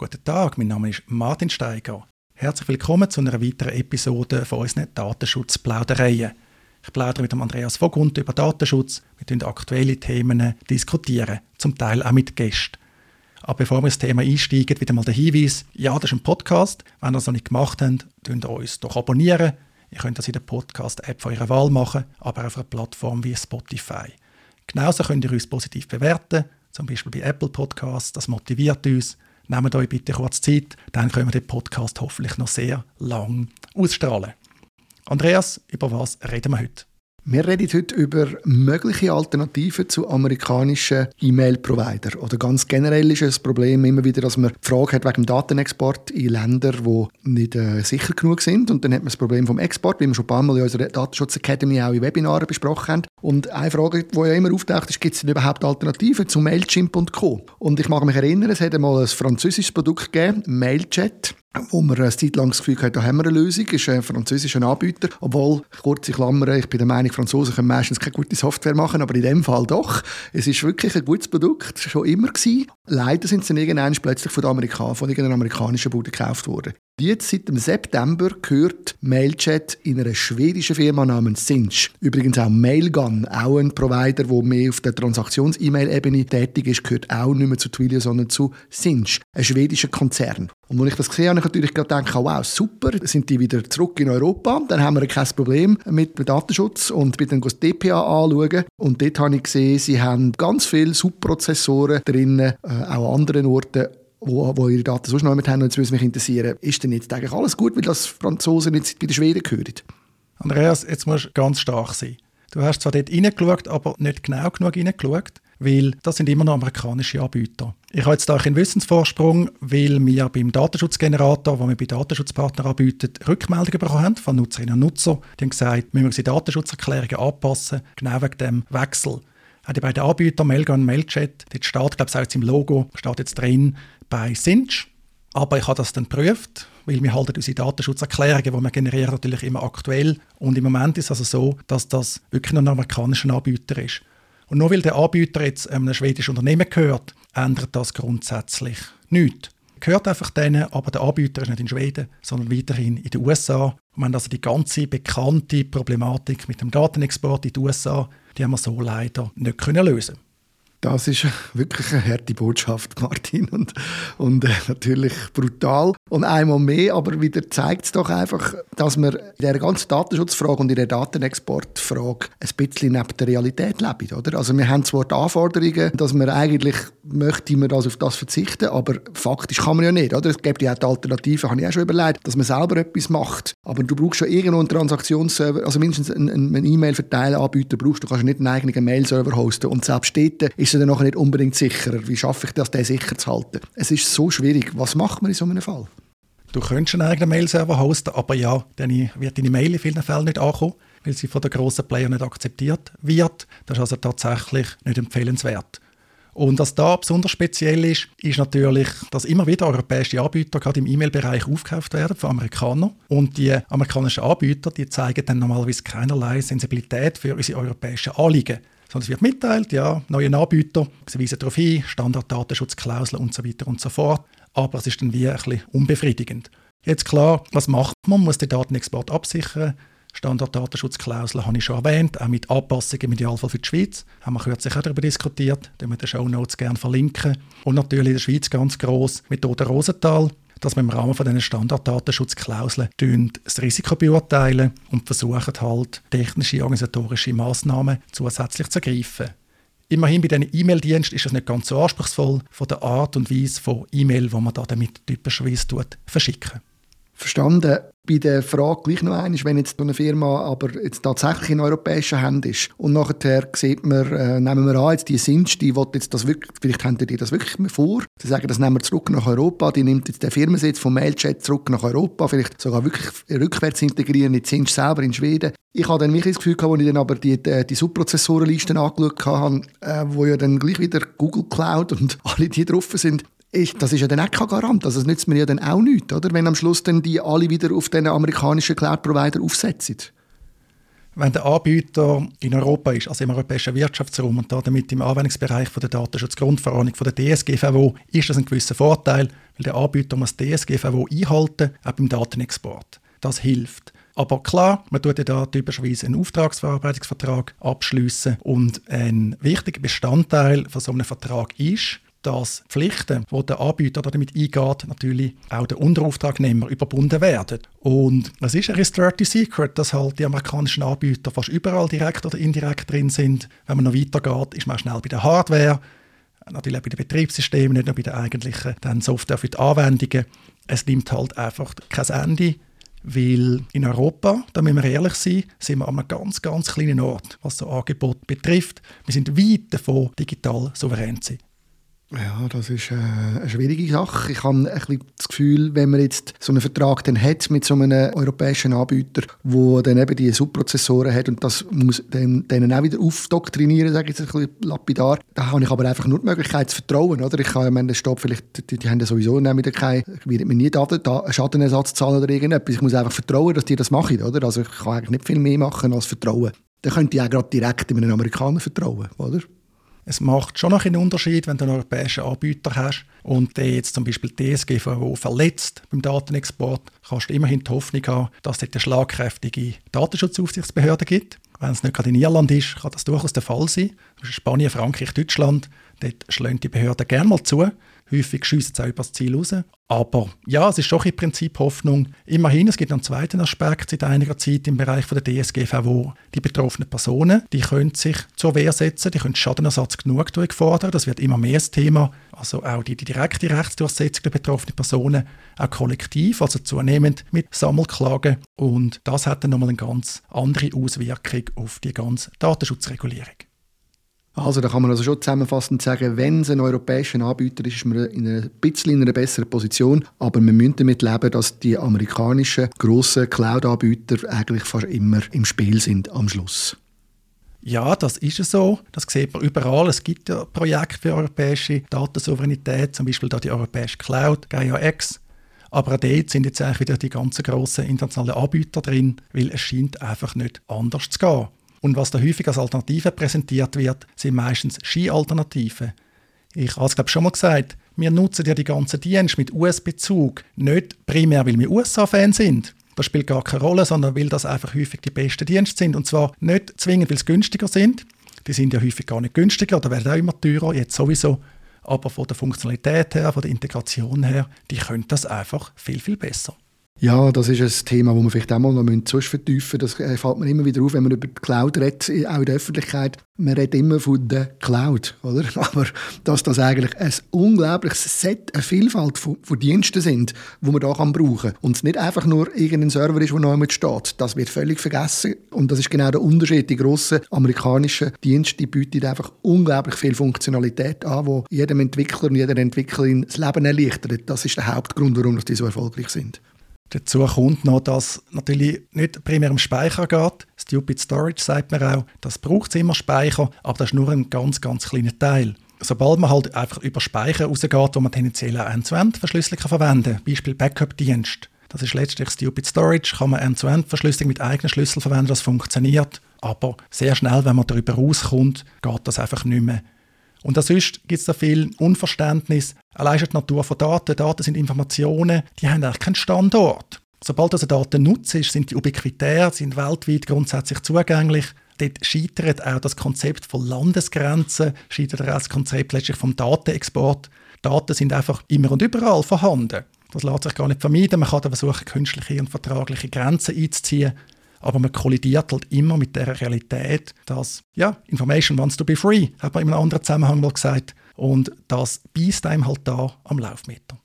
Guten Tag, mein Name ist Martin Steiger. Herzlich willkommen zu einer weiteren Episode von unseren Datenschutzplaudereien. Ich plaudere mit dem Andreas Vogundt über Datenschutz. Wir diskutieren aktuelle Themen, diskutieren, zum Teil auch mit Gästen. Aber bevor wir ins Thema einsteigen, wieder mal der Hinweis, ja, das ist ein Podcast. Wenn ihr das noch nicht gemacht habt, könnt ihr uns doch abonnieren. Ihr könnt das in der Podcast-App von eurer Wahl machen, aber auf einer Plattform wie Spotify. Genauso könnt ihr uns positiv bewerten, zum Beispiel bei Apple Podcasts. Das motiviert uns. Nehmt euch bitte kurz Zeit, dann können wir den Podcast hoffentlich noch sehr lang ausstrahlen. Andreas, über was reden wir heute? Wir reden heute über mögliche Alternativen zu amerikanischen E-Mail-Provider. Oder ganz generell ist es ein Problem immer wieder, dass man die Frage hat wegen dem Datenexport in Länder, die nicht äh, sicher genug sind. Und dann hat man das Problem vom Export, wie wir schon ein paar Mal in unserer Datenschutz Academy auch in Webinaren besprochen haben. Und eine Frage, die ja immer auftaucht, ist, gibt es denn überhaupt Alternativen zu Mailchimp und Co.? Und ich mag mich erinnern, es hat einmal ein französisches Produkt gegeben, Mailchat wo man eine Zeit lang das Gefühl hatte, da haben wir eine Lösung, ist ein französischer Anbieter, obwohl, kurze Klammern, ich bin der Meinung, Franzosen können meistens keine gute Software machen, aber in dem Fall doch. Es ist wirklich ein gutes Produkt, schon immer gewesen. Leider sind sie irgendwann plötzlich von, Amerika von irgendeiner amerikanischen Bude gekauft worden. Jetzt seit dem September gehört Mailchat in einer schwedischen Firma namens Sinch. Übrigens auch Mailgun, auch ein Provider, der mehr auf der Transaktions-E-Mail-Ebene tätig ist, gehört auch nicht mehr zu Twilio, sondern zu Sinch, ein schwedischer Konzern. Und als ich das gesehen habe, habe ich natürlich gedacht, wow, super, sind die wieder zurück in Europa, dann haben wir kein Problem mit dem Datenschutz und bin dann das DPA anschauen und dort habe ich gesehen, sie haben ganz viele Subprozessoren drin, äh, auch an anderen Orten wo, wo ihre Daten sonst noch mit haben. Und jetzt würde mich interessieren, ist denn jetzt eigentlich alles gut, weil das Franzosen jetzt bei den Schweden gehören? Andreas, jetzt musst du ganz stark sein. Du hast zwar dort reingeschaut, aber nicht genau genug reingeschaut, weil das sind immer noch amerikanische Anbieter. Ich habe jetzt da einen Wissensvorsprung, weil wir beim Datenschutzgenerator, den wir bei Datenschutzpartnern anbieten, Rückmeldungen bekommen haben von Nutzerinnen und Nutzern. Die haben gesagt, wir müssen unsere Datenschutzerklärungen anpassen, genau wegen dem Wechsel. Auch die beiden Anbieter, Mailgun und Mailchat, dort steht, glaube ich, auch jetzt im Logo, steht jetzt drin, bei Sinch. Aber ich habe das dann geprüft, weil wir halten unsere Datenschutzerklärungen, die wir generieren, natürlich immer aktuell. Und im Moment ist es also so, dass das wirklich ein amerikanischer Anbieter ist. Und nur weil der Anbieter jetzt einem schwedischen Unternehmen gehört, ändert das grundsätzlich nichts. Gehört einfach denen, aber der Anbieter ist nicht in Schweden, sondern weiterhin in den USA. Und wir haben also die ganze bekannte Problematik mit dem Datenexport in die USA, die haben wir so leider nicht können lösen das ist wirklich eine harte Botschaft, Martin, und, und äh, natürlich brutal. Und einmal mehr, aber wieder zeigt es doch einfach, dass wir in dieser ganzen Datenschutzfrage und in der Datenexportfrage ein bisschen neben der Realität leben. Oder? Also wir haben zwar die Anforderungen, dass wir eigentlich möchte man das auf das verzichten, aber faktisch kann man ja nicht. Oder? Es gibt ja auch die Alternative, habe ich auch schon überlegt, dass man selber etwas macht. Aber du brauchst schon irgendwo einen Transaktionsserver, also mindestens einen, E-Mail-Verteilanbieter brauchst du, kannst nicht einen eigenen Mail-Server hosten. Und selbst dort ist er dann nachher nicht unbedingt sicherer. Wie schaffe ich das, den sicher zu halten? Es ist so schwierig. Was macht man in so einem Fall? Du könntest einen eigenen Mail-Server hosten, aber ja, dann wird deine Mail in vielen Fällen nicht ankommen, weil sie von den grossen Player nicht akzeptiert wird. Das ist also tatsächlich nicht empfehlenswert. Und was da besonders speziell ist, ist natürlich, dass immer wieder europäische Anbieter gerade im E-Mail-Bereich aufgekauft werden von Amerikanern. Und die amerikanischen Anbieter, die zeigen dann normalerweise keinerlei Sensibilität für unsere europäischen Anliegen sondern es wird mitteilt, ja, neue Anbieter, sie weisen darauf hin, Standarddatenschutzklauseln und so weiter und so fort. Aber es ist dann wie ein bisschen unbefriedigend. Jetzt klar, was macht man? Man muss den Datenexport absichern. Standarddatenschutzklauseln habe ich schon erwähnt, auch mit Anpassungen im Idealfall für die Schweiz. Haben wir kürzlich auch darüber diskutiert, den wir in den Show Notes gerne verlinken. Und natürlich in der Schweiz ganz gross Methode Rosenthal dass wir im Rahmen von diesen Standarddatenschutzklauseln das Risiko beurteilen und versuchen halt technische, organisatorische Massnahmen zusätzlich zu ergreifen. Immerhin bei diesen E-Mail-Diensten ist es nicht ganz so anspruchsvoll von der Art und Weise von E-Mail, die man da damit typischerweise verschicken. Verstanden bei der Frage gleich noch einmal, wenn jetzt eine Firma aber jetzt tatsächlich in europäischen Händen ist und nachher sieht man, äh, nehmen wir an, jetzt die Sinst, die will jetzt das wirklich, vielleicht haben die das wirklich vor, sie sagen, das nehmen wir zurück nach Europa, die nimmt jetzt den Firmensitz vom Mailchat zurück nach Europa, vielleicht sogar wirklich rückwärts integrieren in Sinst selber in Schweden. Ich habe dann wirklich das Gefühl gehabt, als ich dann aber die, die, die Subprozessorenlisten angeschaut habe, äh, wo ja dann gleich wieder Google Cloud und alle die drauf sind, ist, das ist ja dann auch kein Garant. Also das nützt mir ja dann auch nichts, oder? wenn am Schluss dann die alle wieder auf den amerikanischen Cloud-Provider aufsetzen. wenn der Anbieter in Europa ist, also im europäischen Wirtschaftsraum und damit im Anwendungsbereich von der Datenschutzgrundverordnung von der DSGVO, ist das ein gewisser Vorteil, weil der Anbieter muss DSGVO einhalten, auch beim Datenexport. Das hilft. Aber klar, man tut ja da typischerweise einen Auftragsverarbeitungsvertrag abschließen und ein wichtiger Bestandteil von so einem Vertrag ist, dass Pflichten, die der Anbieter damit eingeht, natürlich auch der Unterauftragnehmer überbunden werden. Und es ist ein Dirty Secret, dass halt die amerikanischen Anbieter fast überall direkt oder indirekt drin sind. Wenn man noch weitergeht, ist man schnell bei der Hardware, natürlich auch bei den Betriebssystemen, nicht nur bei den eigentlichen dann Software für die Anwendungen. Es nimmt halt einfach kein Ende, weil in Europa, da müssen wir ehrlich sein, sind wir an einem ganz, ganz kleinen Ort, was so Angebot betrifft. Wir sind weit davon, digital souverän zu sein. Ja, das ist äh, eine schwierige Sache. Ich habe ein bisschen das Gefühl, wenn man jetzt so einen Vertrag dann hat mit so einem europäischen Anbieter, wo dann eben die Subprozessoren hat und das muss dann, denen auch wieder aufdoktrinieren, sage ich jetzt ein bisschen lapidar, da habe ich aber einfach nur die Möglichkeit zu vertrauen, oder? Ich kann, ich meine, Stopp, vielleicht, die, die haben ja sowieso wieder keinen, mir nie Daten, da, Schadenersatz zahlen oder irgendetwas. Ich muss einfach vertrauen, dass die das machen, oder? Also ich kann eigentlich nicht viel mehr machen als vertrauen. Dann könnte ich auch gerade direkt einem Amerikaner vertrauen, oder? Es macht schon noch einen Unterschied, wenn du einen europäischen Anbieter hast und der jetzt zum Beispiel DSGVO verletzt beim Datenexport, kannst du immerhin die Hoffnung haben, dass es eine schlagkräftige Datenschutzaufsichtsbehörde gibt. Wenn es nicht gerade in Irland ist, kann das durchaus der Fall sein. Spanien, Frankreich, Deutschland, dort schlagen die Behörden gerne mal zu. Häufig schiessen sie auch über das Ziel raus. Aber ja, es ist schon im Prinzip Hoffnung. Immerhin, es gibt einen zweiten Aspekt seit einiger Zeit im Bereich der DSGVO. Die betroffenen Personen, die können sich zur Wehr setzen, die können Schadenersatz genug fordern. Das wird immer mehr das Thema. Also auch die, die direkte Rechtsdurchsetzung der betroffenen Personen, auch kollektiv, also zunehmend mit Sammelklagen. Und das hat dann nochmal eine ganz andere Auswirkung auf die ganze Datenschutzregulierung. Also da kann man also schon zusammenfassend sagen, wenn es ein europäischer Anbieter ist, ist man in einer bisschen in einer besseren Position, aber wir müssen damit leben, dass die amerikanischen grossen Cloud-Anbieter eigentlich fast immer im Spiel sind am Schluss. Ja, das ist so. Das sieht man überall. Es gibt ja Projekte für europäische Datensouveränität, zum Beispiel da die europäische Cloud, GaiaX. Aber auch dort sind jetzt eigentlich wieder die ganzen grossen internationalen Anbieter drin, weil es scheint einfach nicht anders zu gehen. Und was da häufig als Alternative präsentiert wird, sind meistens Ski-Alternativen. Ich habe es glaube schon mal gesagt, wir nutzen ja die ganzen Dienste mit US-Bezug nicht primär, weil wir USA-Fans sind. Das spielt gar keine Rolle, sondern weil das einfach häufig die besten Dienste sind. Und zwar nicht zwingend, weil sie günstiger sind. Die sind ja häufig gar nicht günstiger oder werden auch immer teurer, jetzt sowieso. Aber von der Funktionalität her, von der Integration her, die können das einfach viel, viel besser. Ja, das ist ein Thema, das wir vielleicht auch mal noch sonst vertiefen müssen. Das äh, fällt mir immer wieder auf, wenn man über die Cloud redet, auch in der Öffentlichkeit. Man redet immer von der Cloud, oder? Aber dass das eigentlich ein unglaubliches Set, eine Vielfalt von, von Diensten sind, die man kann brauchen kann. Und es nicht einfach nur irgendein Server ist, der neu steht. Das wird völlig vergessen. Und das ist genau der Unterschied. Die grossen amerikanischen Dienste die bieten einfach unglaublich viel Funktionalität an, wo jedem Entwickler und jeder Entwicklerin das Leben erleichtert. Das ist der Hauptgrund, warum die so erfolgreich sind. Dazu kommt noch, dass natürlich nicht primär um Speicher geht. Stupid Storage sagt man auch, das braucht immer Speicher, aber das ist nur ein ganz, ganz kleiner Teil. Sobald man halt einfach über Speicher rausgeht, wo man tendenziell auch End-to-End-Verschlüsselung verwenden kann, Beispiel Backup-Dienst, das ist letztlich Stupid Storage, kann man End-to-End-Verschlüsselung mit eigenen Schlüssel verwenden, das funktioniert. Aber sehr schnell, wenn man darüber rauskommt, geht das einfach nicht mehr. Und sonst gibt es da viel Unverständnis. Allein schon die Natur von Daten. Daten sind Informationen, die haben eigentlich keinen Standort. Sobald also Daten nutzt, sind die ubiquitär, sind weltweit grundsätzlich zugänglich. Dort scheitert auch das Konzept von Landesgrenzen, scheitert auch das Konzept letztlich vom Datenexport. Daten sind einfach immer und überall vorhanden. Das lässt sich gar nicht vermeiden. Man kann da versuchen, künstliche und vertragliche Grenzen einzuziehen aber man kollidiert halt immer mit der Realität, dass, ja, Information wants to be free, hat man in einem anderen Zusammenhang mal gesagt, und das beißt einem halt da am Laufmeter.